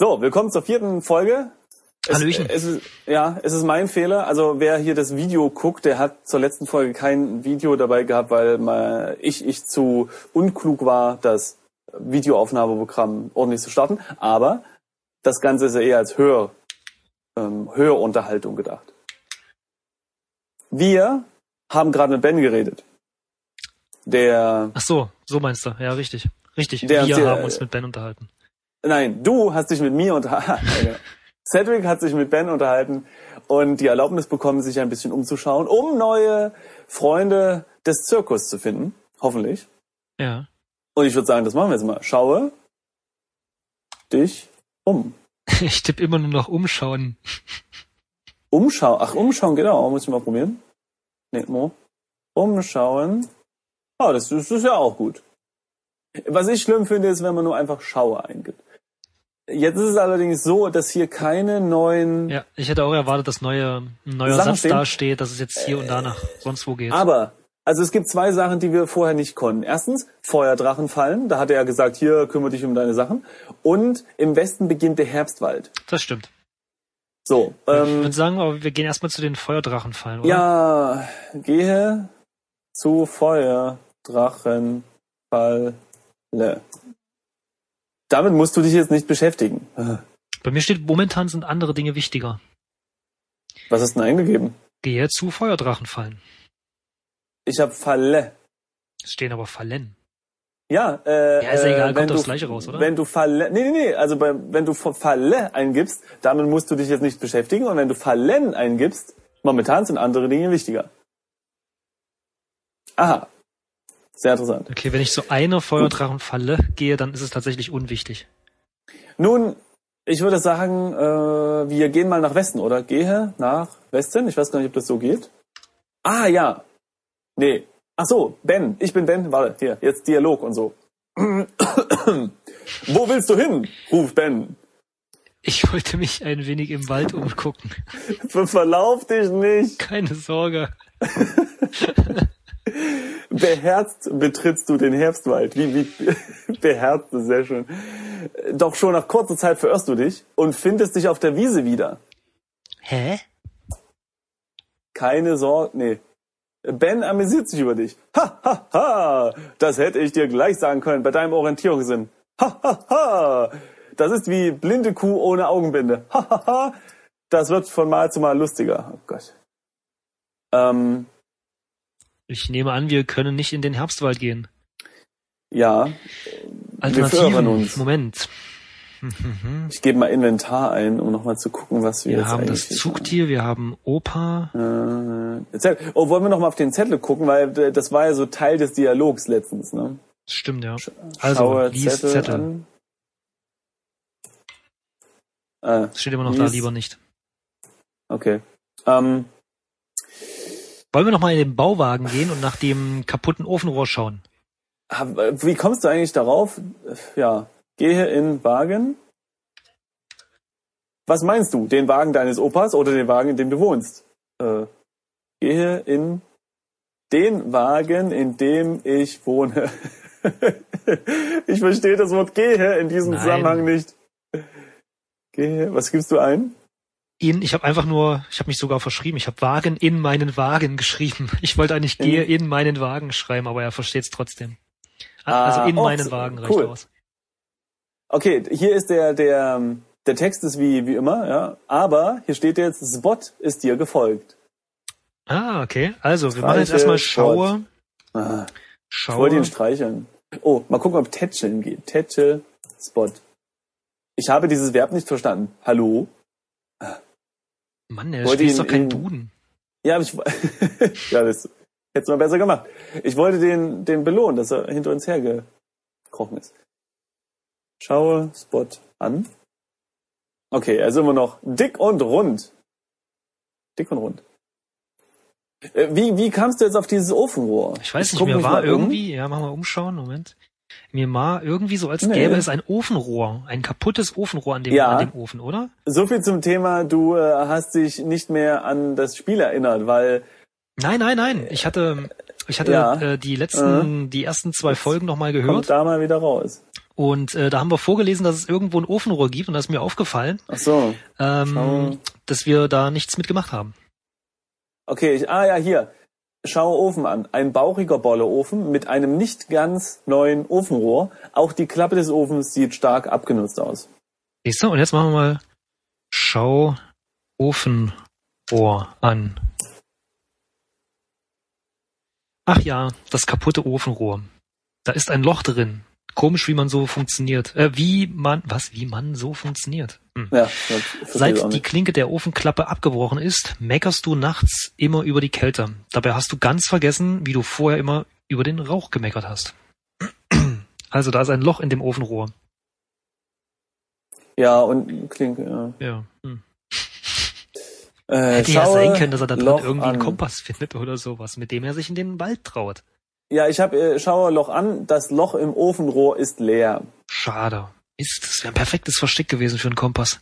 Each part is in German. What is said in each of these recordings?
So, willkommen zur vierten Folge. Es, Hallöchen. Es ist, ja, es ist mein Fehler. Also wer hier das Video guckt, der hat zur letzten Folge kein Video dabei gehabt, weil mal ich, ich zu unklug war, das Videoaufnahmeprogramm ordentlich zu starten. Aber das Ganze ist ja eher als Hör, ähm, Hörunterhaltung gedacht. Wir haben gerade mit Ben geredet. Der Ach so, so meinst du. Ja, richtig. Richtig. Wir haben uns mit Ben unterhalten. Nein, du hast dich mit mir unterhalten. Cedric hat sich mit Ben unterhalten und die Erlaubnis bekommen, sich ein bisschen umzuschauen, um neue Freunde des Zirkus zu finden. Hoffentlich. Ja. Und ich würde sagen, das machen wir jetzt mal. Schaue dich um. Ich tippe immer nur noch umschauen. Umschauen. Ach, umschauen, genau. Muss ich mal probieren. Nee, Mo. Umschauen. Oh, das, das ist ja auch gut. Was ich schlimm finde, ist, wenn man nur einfach Schaue eingibt. Jetzt ist es allerdings so, dass hier keine neuen Ja, ich hätte auch erwartet, dass neue, ein neuer Sachen Satz stehen? da steht, dass es jetzt hier und da nach sonst wo geht. Aber, also es gibt zwei Sachen, die wir vorher nicht konnten. Erstens, Feuerdrachen fallen. Da hat er ja gesagt, hier kümmere dich um deine Sachen. Und im Westen beginnt der Herbstwald. Das stimmt. So, ich ähm, würde sagen, aber wir gehen erstmal zu den Feuerdrachenfallen, oder? ja, gehe zu Feuerdrachenfalle. Damit musst du dich jetzt nicht beschäftigen. Bei mir steht, momentan sind andere Dinge wichtiger. Was hast du denn eingegeben? Gehe zu Feuerdrachenfallen. Ich habe Falle. Es stehen aber Fallen. Ja, äh, Ja, ist ja egal, äh, kommt du, das Gleiche raus, oder? Wenn du Falle, nee, nee, nee, also bei, wenn du Falle eingibst, damit musst du dich jetzt nicht beschäftigen und wenn du Fallen eingibst, momentan sind andere Dinge wichtiger. Aha. Sehr interessant. Okay, wenn ich zu einer Feuerdrachenfalle gehe, dann ist es tatsächlich unwichtig. Nun, ich würde sagen, äh, wir gehen mal nach Westen, oder? Gehe nach Westen. Ich weiß gar nicht, ob das so geht. Ah, ja. Nee. Ach so, Ben. Ich bin Ben. Warte, hier, jetzt Dialog und so. Wo willst du hin? ruft Ben. Ich wollte mich ein wenig im Wald umgucken. Ver- Verlauf dich nicht. Keine Sorge. Beherzt betrittst du den Herbstwald. Wie, wie, beherzt ist sehr schön. Doch schon nach kurzer Zeit verirrst du dich und findest dich auf der Wiese wieder. Hä? Keine Sorge, nee. Ben amüsiert sich über dich. Ha, ha, ha. Das hätte ich dir gleich sagen können bei deinem Orientierungssinn. Ha, ha, ha. Das ist wie blinde Kuh ohne Augenbinde. Ha, ha, ha. Das wird von Mal zu Mal lustiger. Oh Gott. Ähm, Ich nehme an, wir können nicht in den Herbstwald gehen. ja, verirren Alternativen. uns. Moment. ich gebe mal Inventar ein, um nochmal zu gucken, was wir, Wir jetzt haben eigentlich das hier Zugtier, wir haben Opa. haben. Äh, Zettel. Oh, wollen wir noch mal auf den Zettel gucken, weil äh, das war ja so Teil des Dialogs letztens, ne? Stimmt, ja. Also, lies Zettel. an. Äh, Das steht immer noch da, Lies- lieber nicht. okay. Ähm, Wollen wir noch mal in den Bauwagen gehen und nach dem kaputten Ofenrohr schauen? hab- wie kommst du eigentlich darauf? Ja, gehe in Wagen. Was meinst du? Den Wagen deines Opas oder den Wagen, in dem du wohnst? Äh, gehe in den Wagen, in dem ich wohne. ich verstehe das Wort gehe in diesem Nein. Zusammenhang nicht. Gehe, was gibst du ein? In, ich habe einfach nur, ich habe mich sogar verschrieben. Ich habe Wagen in meinen Wagen geschrieben. Ich wollte eigentlich In- gehe in meinen Wagen schreiben, aber er versteht es trotzdem. Ah, Also in oh, meinen Wagen reicht cool. aus. Okay, hier ist der, der, der Text ist wie, wie immer, ja. Aber hier steht jetzt, Spot ist dir gefolgt. Ah, okay. Also, wir machen jetzt Streiche, erstmal Schaue. Ah, ich wollte ihn Schaue. streicheln. Oh, mal gucken, ob Tätscheln geht. Tätschel, Spot. Ich habe dieses Verb nicht verstanden. Hallo? Mann, der wollte Spiel ist ihn doch kein in- Duden. Ja, ich, ja, das hättest du mal besser gemacht. Ich wollte den, den belohnen, dass er hinter uns hergekrochen ist. Schaue Spot an. Okay, er ist immer noch dick und rund. Dick und rund. Äh, Wie, wie kamst du jetzt auf dieses Ofenrohr? Ich weiß nicht, guck mir war um. irgendwie, ja, machen wir umschauen, Moment. Mir war irgendwie so, als Nee. gäbe es ein Ofenrohr, ein kaputtes Ofenrohr an dem, Ja. an dem Ofen, oder? So viel zum Thema, du äh, hast dich nicht mehr an das Spiel erinnert, weil Nein, nein, nein. Ich hatte, ich hatte Ja. äh, die letzten, die ersten zwei Folgen nochmal kommt gehört da mal wieder raus. Und äh, da haben wir vorgelesen, dass es irgendwo ein Ofenrohr gibt und da ist mir aufgefallen, Ach so. ähm, Schau. dass wir da nichts mitgemacht haben. Okay, ich, ah ja, hier. Schau Ofen an. Ein bauchiger Bolleofen mit einem nicht ganz neuen Ofenrohr. Auch die Klappe des Ofens sieht stark abgenutzt aus. Du? Und jetzt machen wir mal Schau Ofenrohr an. Ach ja, das kaputte Ofenrohr. Da ist ein Loch drin. Komisch, wie man so funktioniert. Äh, wie man, was, wie man so funktioniert. Hm. Ja, Seit die. Klinke der Ofenklappe abgebrochen ist, meckerst du nachts immer über die Kälte. Dabei hast du ganz vergessen, wie du vorher immer über den Rauch gemeckert hast. Also da ist ein Loch in dem Ofenrohr. Ja, und Klinke, ja. Ja. Hm. Äh, Hätte ja sein können, dass er da drin Loch irgendwie einen an. Kompass findet oder sowas, mit dem er sich in den Wald traut. Ja, ich habe äh, schaue Loch an. Das Loch im Ofenrohr ist leer. Schade. Ist, das wäre ein perfektes Versteck gewesen für einen Kompass.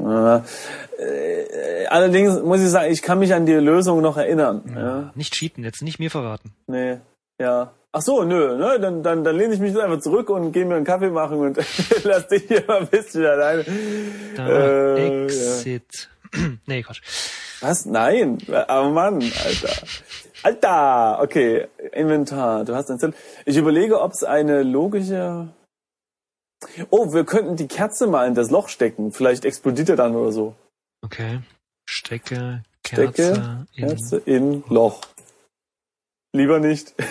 Äh, äh, allerdings muss ich sagen, ich kann mich an die Lösung noch erinnern. Ja. Nicht cheaten, jetzt nicht mir verraten. Nee, ja. Ach so, nö, ne? Dann, dann, dann lehne ich mich jetzt einfach zurück und gehe mir einen Kaffee machen und lass dich hier mal ein bisschen alleine. Da, Äh, Exit. nee, Quatsch. Was? Nein. Aber Mann, Alter. Alter! Okay, Inventar. Du hast ein Zettel. Ich überlege, ob es eine logische... Oh, wir könnten die Kerze mal in das Loch stecken. Vielleicht explodiert er dann oder so. Okay. Stecke, Kerze, Stecke, in Kerze in Loch. Lieber nicht. ja,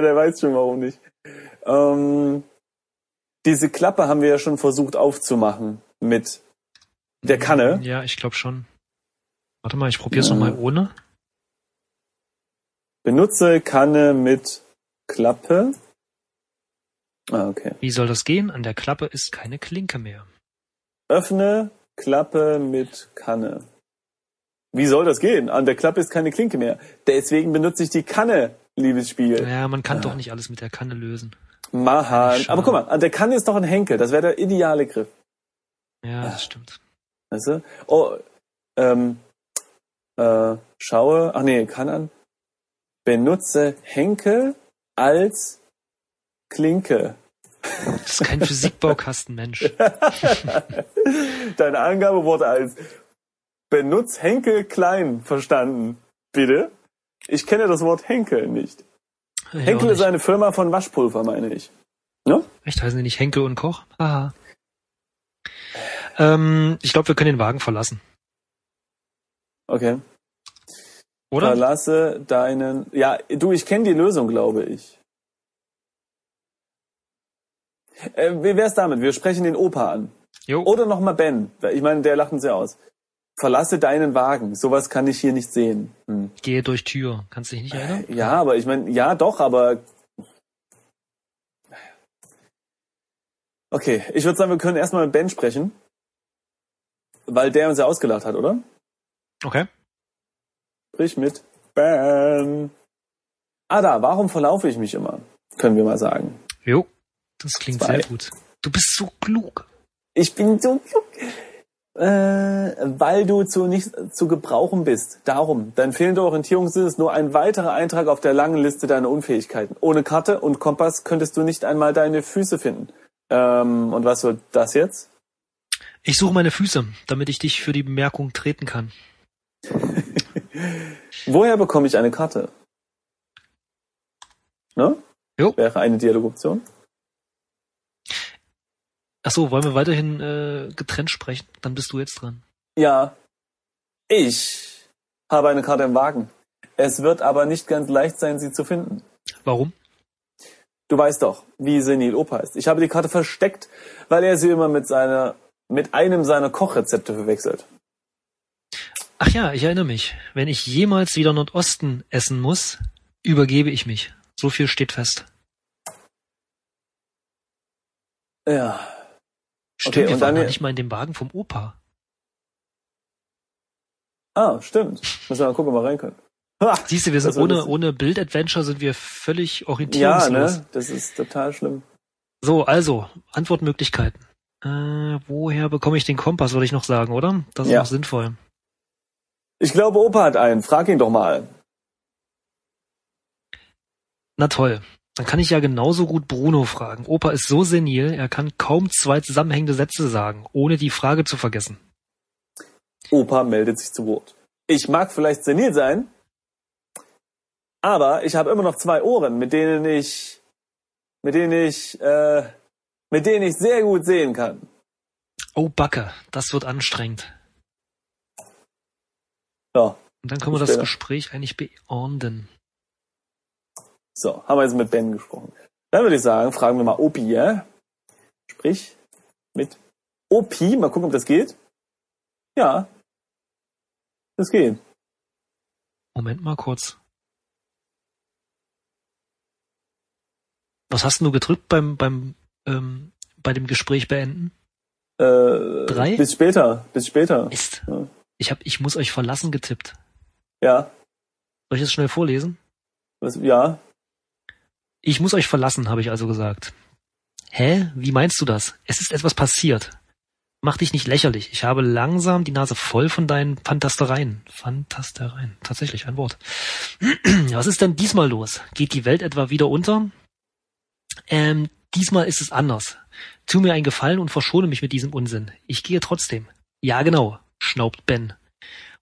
der weiß schon warum nicht. Ähm, diese Klappe haben wir ja schon versucht aufzumachen mit der Kanne. Ja, ich glaube schon. Warte mal, ich probiere es Ja. noch mal ohne. Benutze Kanne mit Klappe. Ah, okay. Wie soll das gehen? An der Klappe ist keine Klinke mehr. Öffne Klappe mit Kanne. Wie soll das gehen? An der Klappe ist keine Klinke mehr. Deswegen benutze ich die Kanne, liebes Spiel. Ja, man kann Ah. doch nicht alles mit der Kanne lösen. Mahan. Aber guck mal, an der Kanne ist doch ein Henkel. Das wäre der ideale Griff. Ja, Ah. das stimmt. Weißt du? Oh, ähm, äh, schaue, ach nee, kann an. Benutze Henkel als Klinke. Das ist kein Physikbaukasten, Mensch. Deine Angabe wurde als benutz Henkel klein verstanden. Bitte? Ich kenne das Wort Henkel nicht. Ja, Henkel auch ist nicht. eine Firma von Waschpulver, meine ich. Ne? Echt, heißen die nicht Henkel und Koch? Haha. Ähm, ich glaube, wir können den Wagen verlassen. Okay. Oder? Verlasse deinen. Ja, du, ich kenne die Lösung, glaube ich. Äh, wie wär's damit? Wir sprechen den Opa an. Jo. Oder nochmal Ben. Ich meine, der lacht uns ja aus. Verlasse deinen Wagen. Sowas kann ich hier nicht sehen. Hm. Gehe durch Tür. Kannst du dich nicht erinnern? Ja, aber ich meine, ja, doch, aber. Okay, ich würde sagen, wir können erstmal mit Ben sprechen. Weil der uns ja ausgelacht hat, oder? Okay. Sprich mit Ben. Ah, da, warum verlaufe ich mich immer? Können wir mal sagen. Jo. Das klingt Zwei. sehr gut. Du bist so klug. Ich bin so klug. Äh, weil du zu nicht zu gebrauchen bist. Darum. Dein fehlender Orientierungssinn ist nur ein weiterer Eintrag auf der langen Liste deiner Unfähigkeiten. Ohne Karte und Kompass könntest du nicht einmal deine Füße finden. Ähm, und was wird das jetzt? Ich suche meine Füße, damit ich dich für die Bemerkung treten kann. Woher bekomme ich eine Karte? Ne? Jo. Wäre eine Dialogoption. Ach so, wollen wir weiterhin äh, getrennt sprechen? Dann bist du jetzt dran. Ja. Ich habe eine Karte im Wagen. Es wird aber nicht ganz leicht sein, sie zu finden. Warum? Du weißt doch, wie Senil Opa ist. Ich habe die Karte versteckt, weil er sie immer mit seiner, mit einem seiner Kochrezepte verwechselt. Ach ja, ich erinnere mich. Wenn ich jemals wieder Nordosten essen muss, übergebe ich mich. So viel steht fest. Ja. Stimmt, Okay, wir waren noch nicht mal in dem Wagen vom Opa. Ah, stimmt. Müssen wir mal gucken, ob wir rein können. Ha! Siehst du, wir sind war ohne, ohne Bild-Adventure sind wir völlig Ja, orientierungslos. ne? Das ist total schlimm. So, also, Antwortmöglichkeiten. Äh, woher bekomme ich den Kompass, würde ich noch sagen, oder? Das ist Ja. noch sinnvoll. Ich glaube, Opa hat einen. Frag ihn doch mal. Na toll. Dann kann ich ja genauso gut Bruno fragen. Opa ist so senil, er kann kaum zwei zusammenhängende Sätze sagen, ohne die Frage zu vergessen. Opa meldet sich zu Wort. Ich mag vielleicht senil sein, aber ich habe immer noch zwei Ohren, mit denen ich, mit denen ich, äh, mit denen ich sehr gut sehen kann. Oh, Backe, das wird anstrengend. Ja. Und dann können wir das Gespräch eigentlich beenden. So, haben wir jetzt mit Ben gesprochen. Dann würde ich sagen, fragen wir mal Opi, ja? Sprich mit Opi, mal gucken, ob das geht. Ja. Das geht. Moment mal kurz. Was hast du gedrückt beim, beim, ähm, bei dem Gespräch beenden? Äh, Drei? Bis später, bis später. Mist. Ja. Ich hab, ich muss euch verlassen getippt. Ja. Soll ich das schnell vorlesen? Was, ja. Ich muss euch verlassen, habe ich also gesagt. Hä? Wie meinst du das? Es ist etwas passiert. Mach dich nicht lächerlich. Ich habe langsam die Nase voll von deinen Fantastereien. Fantastereien. Tatsächlich ein Wort. Was ist denn diesmal los? Geht die Welt etwa wieder unter? Ähm, diesmal ist es anders. Tu mir einen Gefallen und verschone mich mit diesem Unsinn. Ich gehe trotzdem. Ja, genau, schnaubt Ben.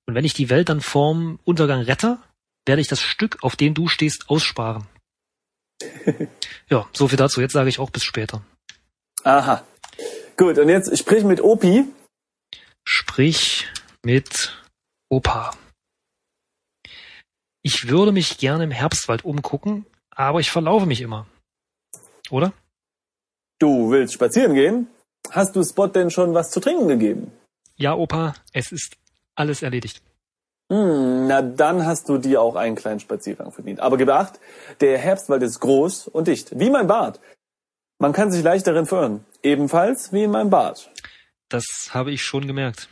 Und wenn ich die Welt dann vorm Untergang rette, werde ich das Stück, auf dem du stehst, aussparen. ja, so viel dazu. Jetzt sage ich auch bis später. Aha. Gut, und jetzt sprich mit Opi. Sprich mit Opa. Ich würde mich gerne im Herbstwald umgucken, aber ich verlaufe mich immer. Oder? Du willst spazieren gehen? Hast du Spot denn schon was zu trinken gegeben? Ja, Opa, es ist alles erledigt. Hm, na dann hast du dir auch einen kleinen Spaziergang verdient. Aber gib acht, der Herbstwald ist groß und dicht, wie mein Bad. Man kann sich leicht darin verirren. Ebenfalls wie in meinem Bad. Das habe ich schon gemerkt.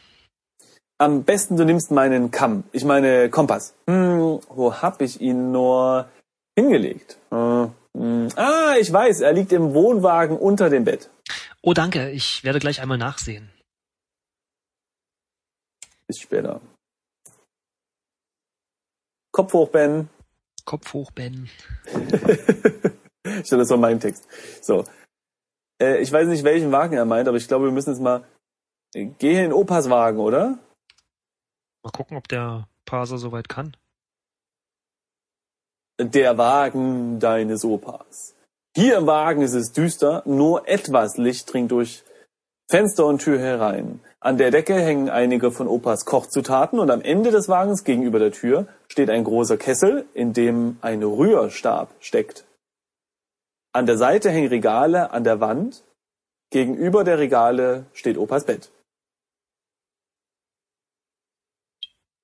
Am besten du nimmst meinen Kamm, ich meine Kompass. Hm, wo hab ich ihn nur hingelegt? Hm, hm. Ah, ich weiß, er liegt im Wohnwagen unter dem Bett. Oh, danke, ich werde gleich einmal nachsehen. Bis später. Kopf hoch, Ben. Kopf hoch, Ben. ich das war mein Text. So. Äh, ich weiß nicht, welchen Wagen er meint, aber ich glaube, wir müssen jetzt mal. Äh, geh in Opas Wagen, oder? Mal gucken, ob der Parser soweit kann. Der Wagen deines Opas. Hier im Wagen ist es düster, nur etwas Licht dringt durch Fenster und Tür herein. An der Decke hängen einige von Opas Kochzutaten und am Ende des Wagens gegenüber der Tür steht ein großer Kessel, in dem ein Rührstab steckt. An der Seite hängen Regale an der Wand. Gegenüber der Regale steht Opas Bett.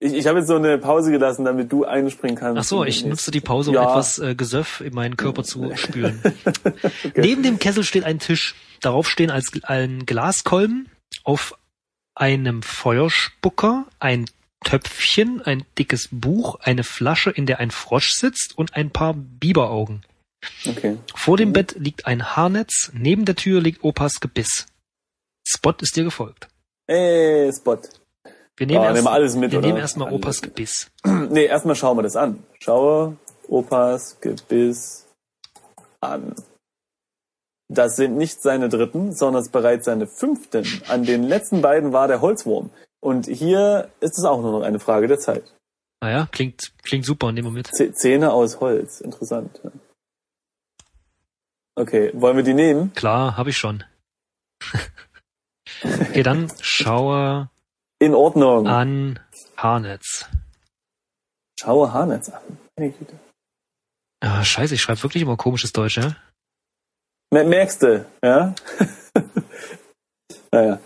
Ich, ich habe jetzt so eine Pause gelassen, damit du einspringen kannst. Ach so, ich nutze die Pause, um ja. etwas äh, Gesöff in meinen Körper zu spülen. okay. Neben dem Kessel steht ein Tisch. Darauf stehen als ein Glaskolben auf einem Feuerspucker, ein Töpfchen, ein dickes Buch, eine Flasche, in der ein Frosch sitzt und ein paar Biberaugen. Okay. Vor dem Bett liegt ein Haarnetz, neben der Tür liegt Opas Gebiss. Spot ist dir gefolgt. Ey, Spot. Wir nehmen, oh, erst, nehmen alles mit, wir oder? nehmen erstmal Opas Gebiss. nee, erstmal schauen wir das an. Schaue Opas Gebiss an. Das sind nicht seine dritten, sondern bereits seine fünften. An den letzten beiden war der Holzwurm. Und hier ist es auch nur noch eine Frage der Zeit. Naja, klingt, klingt super in dem Moment. Zähne aus Holz, interessant. Okay, wollen wir die nehmen? Klar, habe ich schon. okay, dann schaue in Ordnung. An Haarnetz. Schaue Haarnetz an. Meine Güte. Ah, scheiße, ich schreibe wirklich immer komisches Deutsch, ja? Merkst du, ja? naja.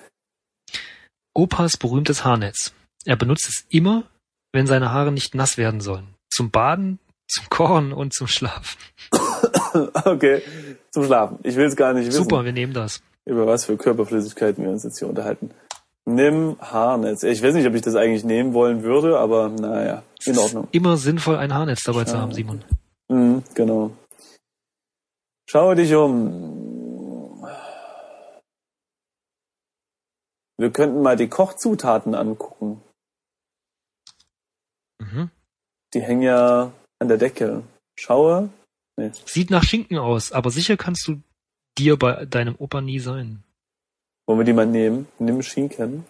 Opas berühmtes Haarnetz. Er benutzt es immer, wenn seine Haare nicht nass werden sollen. Zum Baden, zum Kochen und zum Schlafen. okay, zum Schlafen. Ich will es gar nicht wissen. Super, wir nehmen das. Über was für Körperflüssigkeiten wir uns jetzt hier unterhalten. Nimm Haarnetz. Ich weiß nicht, ob ich das eigentlich nehmen wollen würde, aber naja, in Ordnung. Immer sinnvoll, ein Haarnetz dabei Schau. zu haben, Simon. Mhm, genau. Schau dich um. Wir könnten mal die Kochzutaten angucken. Mhm. Die hängen ja an der Decke. Schaue Nee. Sieht nach Schinken aus, aber sicher kannst du dir bei deinem Opa nie sein. Wollen wir die mal nehmen? Nimm Schinken.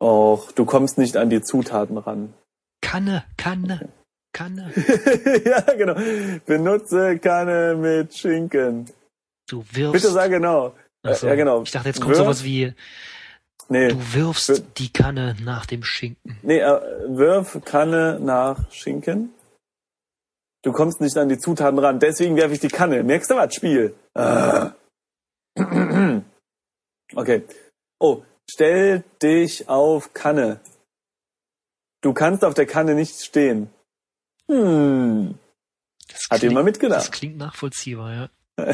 Och, du kommst nicht an die Zutaten ran. Kanne, Kanne, Kanne. ja, genau. Benutze Kanne mit Schinken. Du wirfst. Bitte sag genau. So. Ja, genau. Ich dachte, jetzt kommt Wirf- sowas wie, Nee, du wirfst Wir- die Kanne nach dem Schinken. nee, äh, wirf Kanne nach Schinken. Du kommst nicht an die Zutaten ran, deswegen werfe ich die Kanne. Merkst du was, Spiel? Ah. Okay. Oh, stell dich auf Kanne. Du kannst auf der Kanne nicht stehen. Hm. Das Hat jemand mitgedacht? Das klingt nachvollziehbar, ja.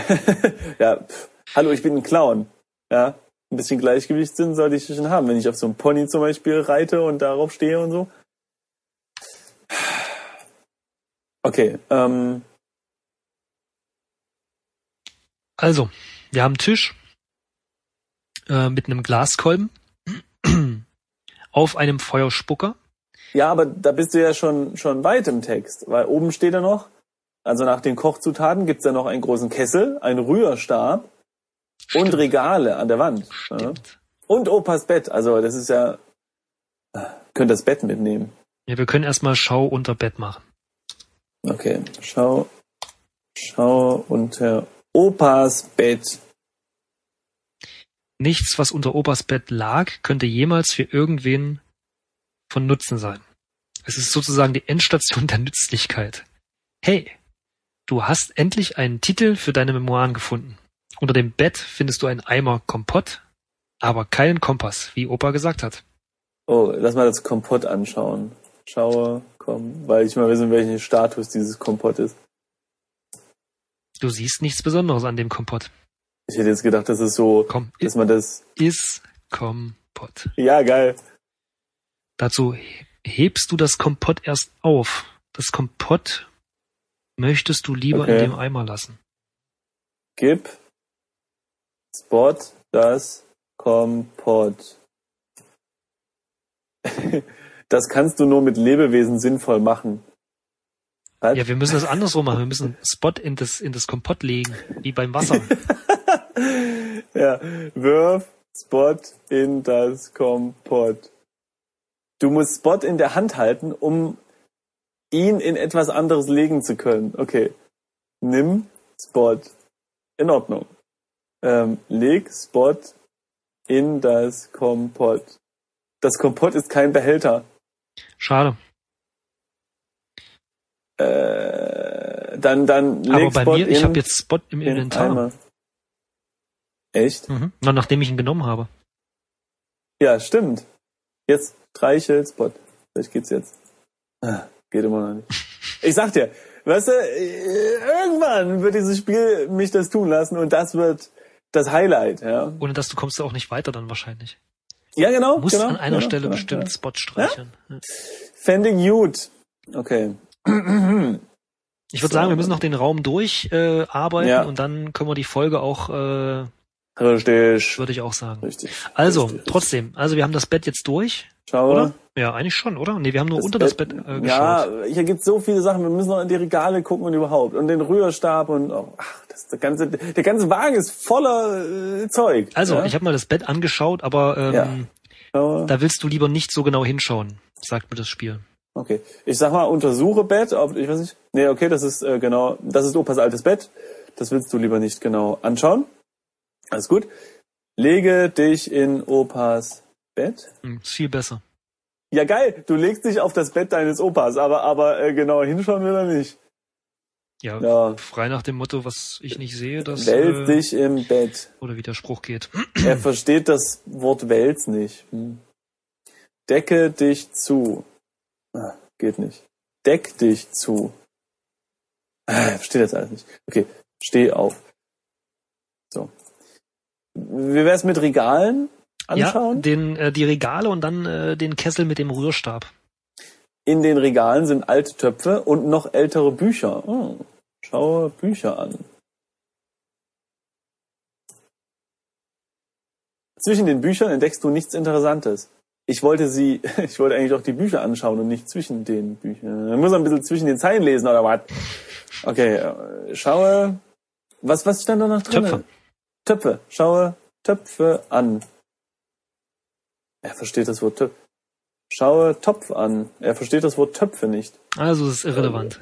ja, hallo, ich bin ein Clown. Ja, ein bisschen Gleichgewichtssinn sollte ich schon haben, wenn ich auf so einem Pony zum Beispiel reite und darauf stehe und so. Okay, ähm, Also, wir haben einen Tisch äh, mit einem Glaskolben auf einem Feuerspucker. Ja, aber da bist du ja schon, schon weit im Text, weil oben steht er noch, also nach den Kochzutaten gibt's ja noch einen großen Kessel, einen Rührstab und Stimmt. Regale an der Wand. Ja. Stimmt. Und Opas Bett, also das ist ja, könnt das Bett mitnehmen. Ja, wir können erstmal Schau unter Bett machen. Okay, schau, schau unter Opas Bett. Nichts, was unter Opas Bett lag, könnte jemals für irgendwen von Nutzen sein. Es ist sozusagen die Endstation der Nützlichkeit. Hey, du hast endlich einen Titel für deine Memoiren gefunden. Unter dem Bett findest du einen Eimer Kompott, aber keinen Kompass, wie Opa gesagt hat. Oh, lass mal das Kompott anschauen. Schaue, komm, weil ich mal wissen, welchen Status dieses Kompott ist. Du siehst nichts Besonderes an dem Kompott. Ich hätte jetzt gedacht, das ist so, Komm, dass man das, ist Kompott. ja, geil. Dazu he- hebst du das Kompott erst auf. Das Kompott möchtest du lieber Okay. in dem Eimer lassen. Gib Spot das Kompott. Das kannst du nur mit Lebewesen sinnvoll machen. Was? Ja, wir müssen das andersrum machen. Wir müssen Spot in das, in das Kompott legen, wie beim Wasser. Ja, wirf Spot in das Kompott. Du musst Spot in der Hand halten, um ihn in etwas anderes legen zu können. Okay. Nimm Spot. In Ordnung. Ähm, leg Spot in das Kompott. Das Kompott ist kein Behälter. Schade. Äh, dann, dann leg Aber bei Spot mir, in ich habe jetzt Spot im den Inventar. Eimer. Echt? Mhm. Na, nachdem ich ihn genommen habe. Ja, stimmt. Jetzt streichel Spot. Vielleicht geht's jetzt. Ah, Geht immer noch nicht. Ich sag dir, weißt du, irgendwann wird dieses Spiel mich das tun lassen und das wird das Highlight, ja. Ohne dass du kommst du auch nicht weiter dann wahrscheinlich. Ja, genau. Du musst genau, an einer genau, Stelle genau, bestimmt Genau. Spot streicheln. Ja. Ich gut. Okay. Ich würde So. sagen, wir müssen noch den Raum durcharbeiten äh, arbeiten Ja. und dann können wir die Folge auch, äh, Richtig. würde ich auch sagen. Richtig. Also, Richtig. trotzdem, also wir haben das Bett jetzt durch, Schau. oder? Ja, eigentlich schon, oder? Nee, wir haben nur unter das Bett äh, geschaut. Ja, hier gibt's so viele Sachen. Wir müssen noch in die Regale gucken und überhaupt. Und den Rührstab und, oh, ach, das, der ganze, der ganze Wagen ist voller äh, Zeug. Also, ja? ich habe mal das Bett angeschaut, aber ähm, Ja. Da willst du lieber nicht so genau hinschauen, sagt mir das Spiel. Okay. Ich sag mal, untersuche Bett, ob, ich weiß nicht. Nee, okay, das ist äh, genau, das ist Opas altes Bett. Das willst du lieber nicht genau anschauen. Alles gut. Lege dich in Opas Bett. Hm, ist viel besser. Ja, geil, du legst dich auf das Bett deines Opas, aber, aber äh, genau hinschauen will er nicht. Ja, Ja. frei nach dem Motto, was ich nicht sehe, das Wälz äh, dich im Bett. oder wie der Spruch geht. Er versteht das Wort Wälz nicht. Hm. Decke dich zu. Ah, geht nicht. Deck dich zu. Ah, versteht das alles nicht. Okay, steh auf. So. Wie wär's mit Regalen Ja, anschauen? den, äh, die Regale und dann äh, den Kessel mit dem Rührstab. In den Regalen sind alte Töpfe und noch ältere Bücher. Oh, schaue Bücher an. Zwischen den Büchern entdeckst du nichts Interessantes. ich wollte sie, ich wollte eigentlich auch die Bücher anschauen und nicht zwischen den Büchern. Man muss ein bisschen zwischen den Zeilen lesen oder was? Okay, äh, schaue. Was, was stand da noch drin? Töpfe. Töpfe. Schaue Töpfe an. Er versteht das Wort Töpfe. Schaue Topf an. Er versteht das Wort Töpfe nicht. Also es ist irrelevant.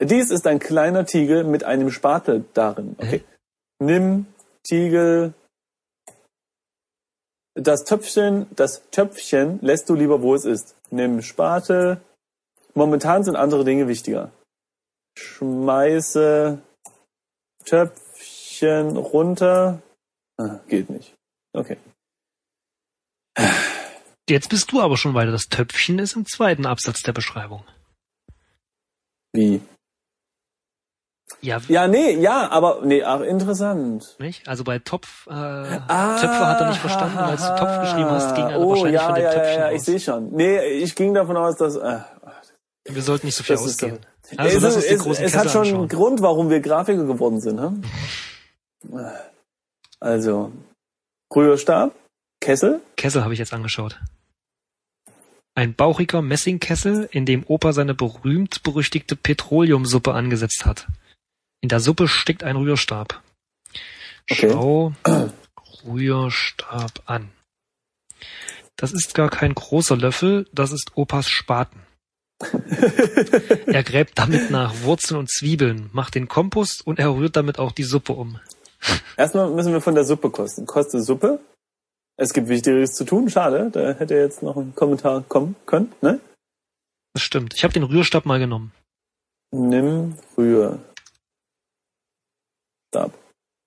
Dies ist ein kleiner Tiegel mit einem Spatel darin. Okay. Nimm Tiegel. Das Töpfchen, das Töpfchen lässt du lieber, wo es ist. Nimm Spatel. Momentan sind andere Dinge wichtiger. Schmeiße Töpfchen runter. Ah, geht nicht. Okay. Jetzt bist du aber schon weiter. Das Töpfchen ist im zweiten Absatz der Beschreibung. Wie? Ja, Ja, nee, ja, aber nee, ach, interessant. nicht? Also bei Topf, äh, Töpfe hat er nicht verstanden, als du Topf geschrieben hast, ging er Ah, oh, wahrscheinlich ja, von dem ja, Töpfchen ja, ja, ich sehe schon. Nee, ich ging davon aus, dass äh, Wir sollten nicht so viel das ist ausgehen. doch- Also es, ist- es, es hat schon einen. Grund, warum wir Grafiker geworden sind, hm? Also Rührstab, Kessel, Kessel habe ich jetzt angeschaut. Ein bauchiger Messingkessel, in dem Opa seine berühmt-berüchtigte Petroleumsuppe angesetzt hat. In der Suppe steckt ein Rührstab. Okay. Schau Rührstab an. Das ist gar kein großer Löffel, das ist Opas Spaten. er gräbt damit nach Wurzeln und Zwiebeln, macht den Kompost und er rührt damit auch die Suppe um. Erstmal müssen wir von der Suppe kosten. Kostet Suppe? Es gibt Wichtigeres zu tun. Schade, da hätte jetzt noch ein Kommentar kommen können. Ne? Das stimmt. Ich habe den Rührstab mal genommen. Nimm Rührstab.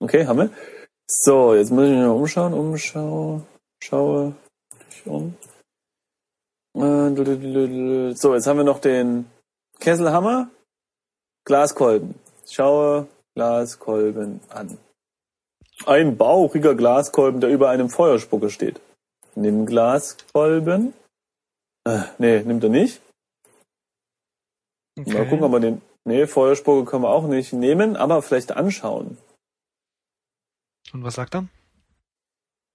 Okay, haben wir. So, jetzt muss ich mich mal umschauen. Umschau. Schaue. Um. Äh. So, jetzt haben wir noch den Kesselhammer. Glaskolben. Schaue Glaskolben an. Ein bauchiger Glaskolben, der über einem Feuerspucker steht. Nimm Glaskolben. Äh, nee, nimmt er nicht. Mal gucken, ob wir den. Nee, Feuerspucker können wir auch nicht nehmen, aber vielleicht anschauen. Und was sagt er?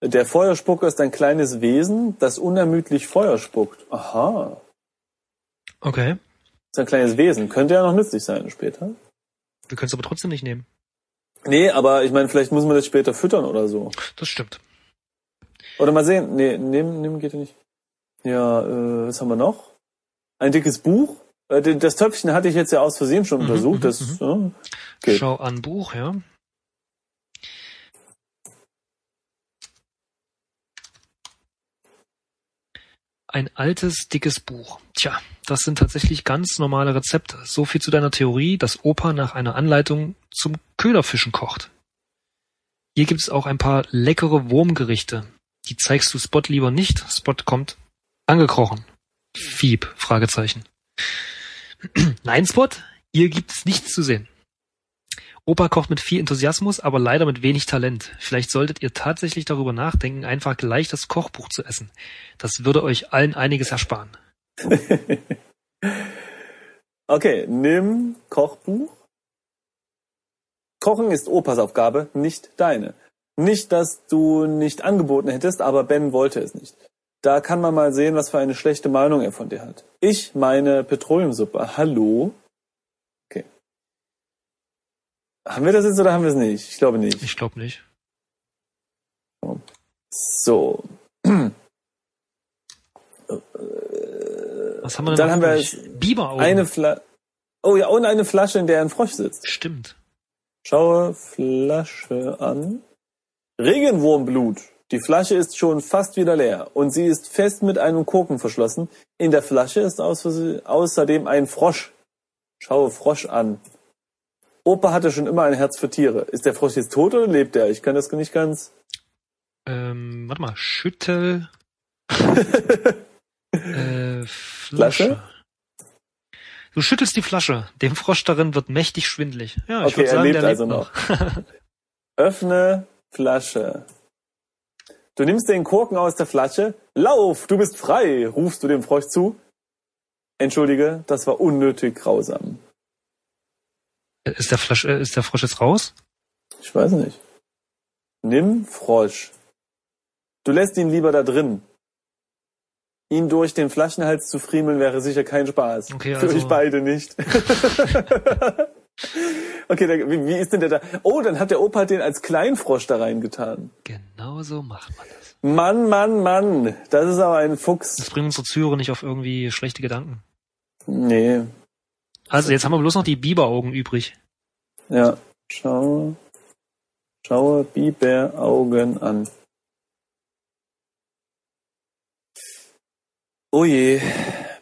Der Feuerspucker ist ein kleines Wesen, das unermüdlich Feuer spuckt. Aha. Okay. Ist ein kleines Wesen. Könnte ja noch nützlich sein später. Wir können es aber trotzdem nicht nehmen. Nee, aber ich meine, vielleicht muss man das später füttern oder so. Das stimmt. Oder mal sehen. Nee, nehmen, nehmen geht ja nicht. Ja, äh, was haben wir noch? Ein dickes Buch. Äh, Das Töpfchen hatte ich jetzt ja aus Versehen schon Mhm, untersucht. mhm, Das, ja, Okay. Schau an Buch, ja. Ein altes, dickes Buch. Tja, das sind tatsächlich ganz normale Rezepte. So viel zu deiner Theorie, dass Opa nach einer Anleitung zum Köderfischen kocht. Hier gibt's auch ein paar leckere Wurmgerichte. Die zeigst du Spot lieber nicht. Spot kommt angekrochen. Fieb, Fragezeichen. Nein, Spot, hier gibt's nichts zu sehen. Opa kocht mit viel Enthusiasmus, aber leider mit wenig Talent. Vielleicht solltet ihr tatsächlich darüber nachdenken, einfach gleich das Kochbuch zu essen. Das würde euch allen einiges ersparen. Okay, nimm Kochbuch. Kochen ist Opas Aufgabe, nicht deine. Nicht, dass du nicht angeboten hättest, aber Ben wollte es nicht. Da kann man mal sehen, was für eine schlechte Meinung er von dir hat. Ich meine Petroleumsuppe. Hallo? Okay. Haben wir das jetzt oder haben wir es nicht? Ich glaube nicht. Ich glaube nicht. So. Was haben wir denn Dann haben wir? Biberaugen. Eine Flasche. Oh ja, und eine Flasche, in der ein Frosch sitzt. Stimmt. Schaue Flasche an. Regenwurmblut. Die Flasche ist schon fast wieder leer und sie ist fest mit einem Korken verschlossen. In der Flasche ist außer- außerdem ein Frosch. Schaue Frosch an. Opa hatte schon immer ein Herz für Tiere. Ist der Frosch jetzt tot oder lebt er? Ich kann das nicht ganz. Ähm, warte mal, Schüttel. äh, Flasche. Du schüttelst die Flasche. Dem Frosch darin wird mächtig schwindlig. Ja, ich Okay, würde er sagen, lebt der lebt also noch. Öffne Flasche. Du nimmst den Korken aus der Flasche. Lauf, du bist frei, rufst du dem Frosch zu. Entschuldige, das war unnötig grausam. Ist der, Flasch, äh, ist der Frosch jetzt raus? Ich weiß nicht. Nimm Frosch. Du lässt ihn lieber da drin. Ihn durch den Flaschenhals zu friemeln wäre sicher kein Spaß. Okay, Für also- euch beide nicht. okay, da, wie, wie ist denn der da? Oh, dann hat der Opa den als Kleinfrosch da reingetan. Genau so macht man das. Mann, Mann, Mann. Das ist aber ein Fuchs. Das bringt unsere Zuhörer nicht auf irgendwie schlechte Gedanken. Nee. Also jetzt haben wir bloß noch die Biberaugen übrig. Ja. Schaue. Schaue Biberaugen an. Oh je.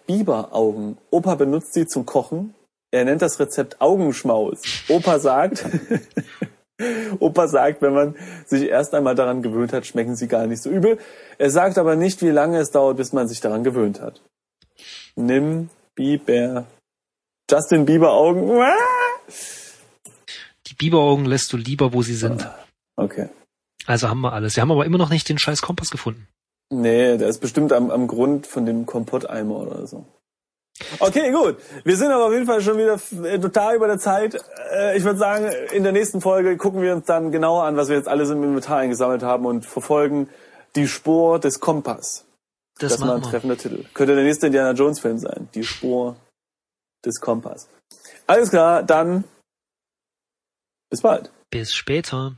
Biberaugen. Opa benutzt sie zum Kochen. Er nennt das Rezept Augenschmaus. Opa sagt, Opa sagt, wenn man sich erst einmal daran gewöhnt hat, schmecken sie gar nicht so übel. Er sagt aber nicht, wie lange es dauert, bis man sich daran gewöhnt hat. Nimm Biber. Justin Bieber Augen. Die Biberaugen lässt du lieber, wo sie sind. Okay. Also haben wir alles. Wir haben aber immer noch nicht den scheiß Kompass gefunden. Nee, der ist bestimmt am, am Grund von dem Kompotteimer oder so. Okay, gut. Wir sind aber auf jeden Fall schon wieder äh, total über der Zeit. Äh, Ich würde sagen, in der nächsten Folge gucken wir uns dann genauer an, was wir jetzt alles im Inventar eingesammelt haben und verfolgen die Spur des Kompass. Das, Das, ist mal ein treffender Titel. Könnte der nächste Indiana Jones Film sein. Die Spur des Kompass. Alles klar, dann bis bald. Bis später.